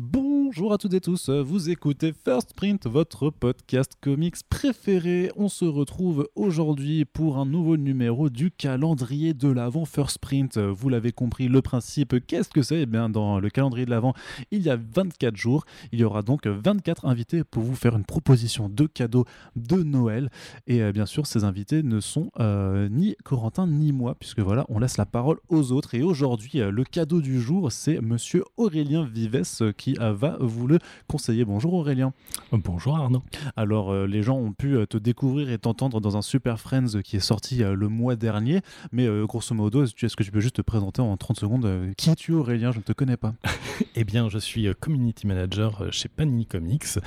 Boom. Bonjour à toutes et tous, vous écoutez First Print, votre podcast comics préféré. On se retrouve aujourd'hui pour un nouveau numéro du calendrier de l'Avent First Print. Vous l'avez compris, le principe, qu'est-ce que c'est? Eh bien, dans le calendrier de l'Avent, il y a 24 jours. Il y aura donc 24 invités pour vous faire une proposition de cadeaux de Noël. Et euh, bien sûr, ces invités ne sont euh, ni Corentin ni moi, puisque voilà, on laisse la parole aux autres. Et aujourd'hui, euh, le cadeau du jour, c'est monsieur Aurélien Vives qui va vous le conseiller. Bonjour Aurélien. Bonjour Arnaud. Alors, euh, les gens ont pu euh, te découvrir et t'entendre dans un Super Friends qui est sorti euh, le mois dernier. Mais grosso modo, est-ce que tu peux juste te présenter en 30 secondes Qui es-tu Aurélien? Je ne te connais pas. eh bien, je suis community manager chez Panini Comics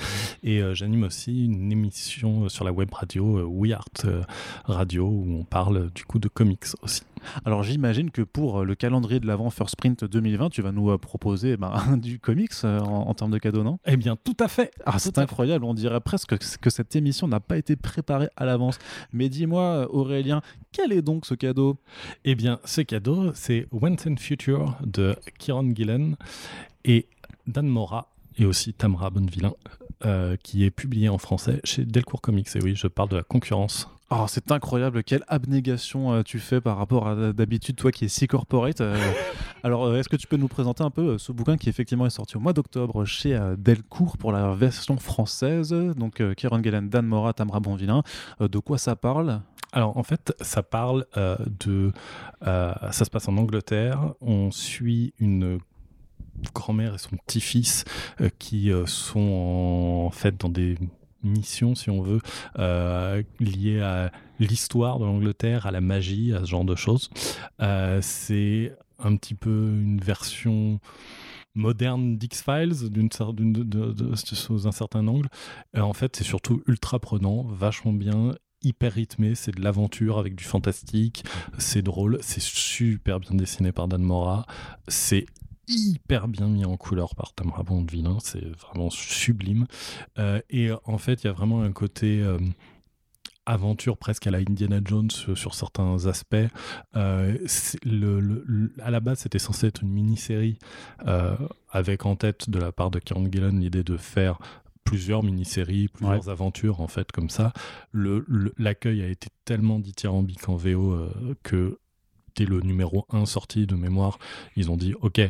et j'anime aussi une émission sur la web radio We Art Radio où on parle du coup de comics aussi. Alors j'imagine que pour le calendrier de l'avant First Sprint 2020, tu vas nous proposer ben, du comics en, termes de cadeaux, non? Eh bien, tout à fait. Ah, c'est incroyable. On dirait presque que cette émission n'a pas été préparée à l'avance. Mais dis-moi, Aurélien, quel est donc ce cadeau? Eh bien, ce cadeau, c'est Once and Future de Kieron Gillen et Dan Mora et aussi Tamra Bonnevillain, euh, qui est publié en français chez Delcourt Comics. Et oui, je parle de la concurrence Oh, c'est incroyable, quelle abnégation euh, tu fais par rapport à d'habitude, toi qui es si corporate. Euh. alors, est-ce que tu peux nous présenter un peu ce bouquin qui effectivement est sorti au mois d'octobre chez Delcourt pour la version française? Donc, Kieran Gillen, Dan Mora, Tamra Bonvillain. de quoi ça parle? Alors en fait, ça parle de... ça se passe en Angleterre. On suit une grand-mère et son petit-fils qui sont en fait dans des mission, si on veut, euh, à l'histoire de l'Angleterre, à la magie, à ce genre de choses. Euh, c'est un petit peu une version moderne d'X-Files d'une sous un certain angle. en fait, c'est surtout ultra prenant, vachement bien, hyper rythmé, c'est de l'aventure avec du fantastique, c'est drôle, c'est super bien dessiné par Dan Mora, c'est hyper bien mis en couleur par Tamara Bondeville, c'est vraiment sublime. Euh, et en fait, il y a vraiment un côté euh, aventure presque à la Indiana Jones sur, certains aspects. Euh, à la base, c'était censé être une mini-série avec en tête de la part de Kieran Gillen l'idée de faire plusieurs mini-séries, plusieurs aventures en fait comme ça. L'accueil a été tellement dithyrambique en VO que dès le numéro 1 sorti de mémoire, ils ont dit ok,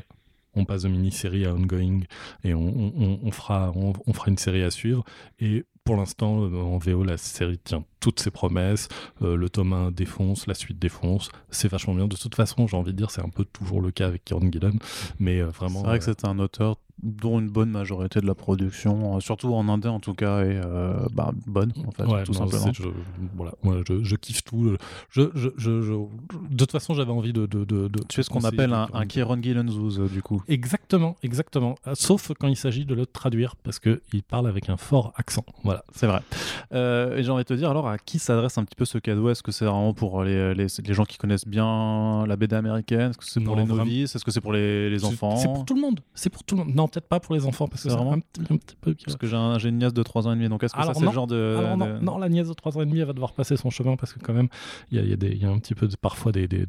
on passe de mini-série à ongoing et on, fera, on, fera une série à suivre. Et pour l'instant, euh, en VO, la série tient toutes ses promesses. Euh, le tome 1 défonce, la suite défonce. C'est vachement bien. De toute façon, j'ai envie de dire, c'est un peu toujours le cas avec Kieran Gillen. Mais euh, vraiment. C'est vrai que c'est un auteur dont une bonne majorité de la production, euh, surtout en indé en tout cas, est euh, bah, bonne en fait, tout simplement. Je, voilà, je, kiffe tout. Je, de toute façon, j'avais envie de, de, de, Tu es ce qu'on appelle un, un Kieron Gillenzouz du coup. Exactement, exactement. Sauf quand il s'agit de le traduire parce qu'il parle avec un fort accent. Voilà, c'est vrai. Euh, et j'ai envie de te dire alors à qui s'adresse un petit peu ce cadeau? Est-ce que c'est vraiment pour les, les, les, gens qui connaissent bien la BD américaine? Est-ce que c'est pour les novices? Est-ce que c'est pour les, les enfants C'est pour tout le monde. C'est pour tout le monde. Non, peut-être pas pour les enfants parce que c'est vraiment un petit, peu. Parce que j'ai une nièce de 3 ans et demi, donc est-ce que ça c'est le genre de, non, la nièce de 3 ans et demi elle va devoir passer son chemin parce que quand même il y a, y a, un petit peu parfois des, des,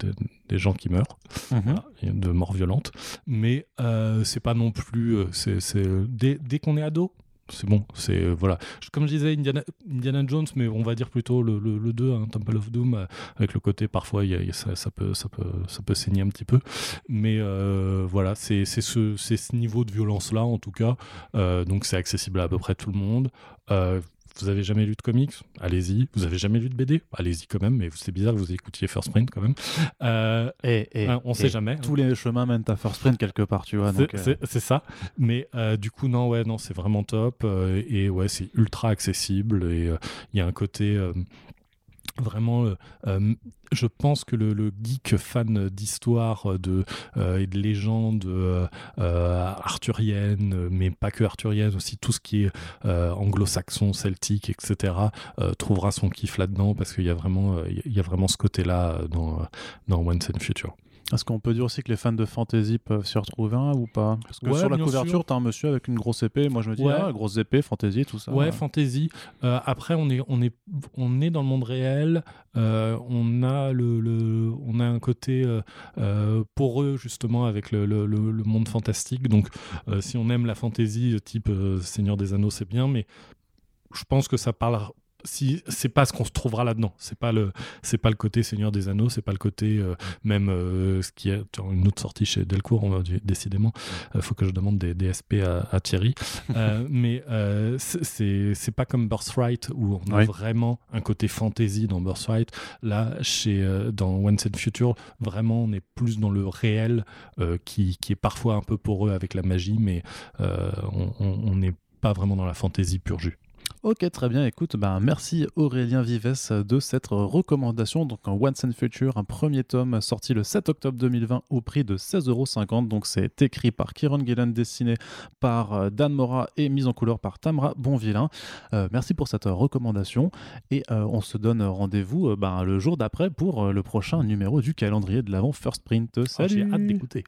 des, gens qui meurent, mhm. de morts violentes, mais euh, c'est pas non plus euh, c'est dès, dès qu'on est ado c'est bon. C'est euh, voilà. Comme je disais, Indiana, Indiana, Jones, mais on va dire plutôt le, le, 2, hein, Temple of Doom, euh, avec le côté parfois ça, peut, ça, peut, ça peut saigner un petit peu. Mais euh, voilà, c'est ce, ce niveau de violence-là, en tout cas. donc c'est accessible à à peu près tout le monde. Vous avez jamais lu de comics? Allez-y. Vous avez jamais lu de BD Allez-y quand même. Mais c'est bizarre que vous écoutiez First Print quand même. Euh, et, hein, on sait jamais. Tous les chemins mènent à First Print quelque part, tu vois. C'est euh. ça. Mais euh, du coup, non, ouais, non, c'est vraiment top. et ouais, c'est ultra accessible. Et il y a un côté vraiment euh, euh, je pense que le, geek fan d'histoire de euh, et de légendes arthuriennes mais pas que arthuriennes aussi tout ce qui est anglo-saxon celtique etc trouvera son kiff là-dedans parce qu'il y a vraiment il y a vraiment ce côté là dans dans Once and Future Est-ce qu'on peut dire aussi que les fans de fantasy peuvent s'y retrouver un ou pas? Parce que Ouais, sur la couverture, t'as un monsieur avec une grosse épée. Moi, je me dis, Ouais. ah, grosse épée, fantasy, tout ça. Ouais, fantasy. Euh, après, on est, on, est, on est dans le monde réel. Euh, on, a le, le- on a un côté euh, euh, poreux, justement, avec le, le- le- le monde fantastique. Donc, si on aime la fantasy, type Seigneur des Anneaux, c'est bien. Mais je pense que ça parle. Si, c'est pas ce qu'on se trouvera là-dedans. C'est pas le, c'est pas le côté Seigneur des Anneaux. C'est pas le côté euh, même euh, ce qui est une autre sortie chez Delcourt. On va décidément. Il faut que je demande des, des SP à, à Thierry. Euh, mais euh, c'est- c'est pas comme Birthright où on a Oui. vraiment un côté fantasy dans Birthright. Là, chez euh, dans Once and Future, vraiment, on est plus dans le réel euh, qui, qui est parfois un peu poreux avec la magie, mais euh, on- on on n'est pas vraiment dans la fantasy pur jus. Ok, très bien. Écoute, ben, merci Aurélien Vives de cette recommandation. Donc, un Once and Future, un premier tome sorti le 7 octobre 2020 au prix de 16,50€. Donc, c'est écrit par Kieron Gillen, dessiné par euh, Dan Mora et mise en couleur par Tamra Bonvillain. Euh, merci pour cette recommandation. Et euh, on se donne rendez-vous euh, ben, le jour d'après pour le prochain numéro du calendrier de l'avant First Print. J'ai hâte d'écouter.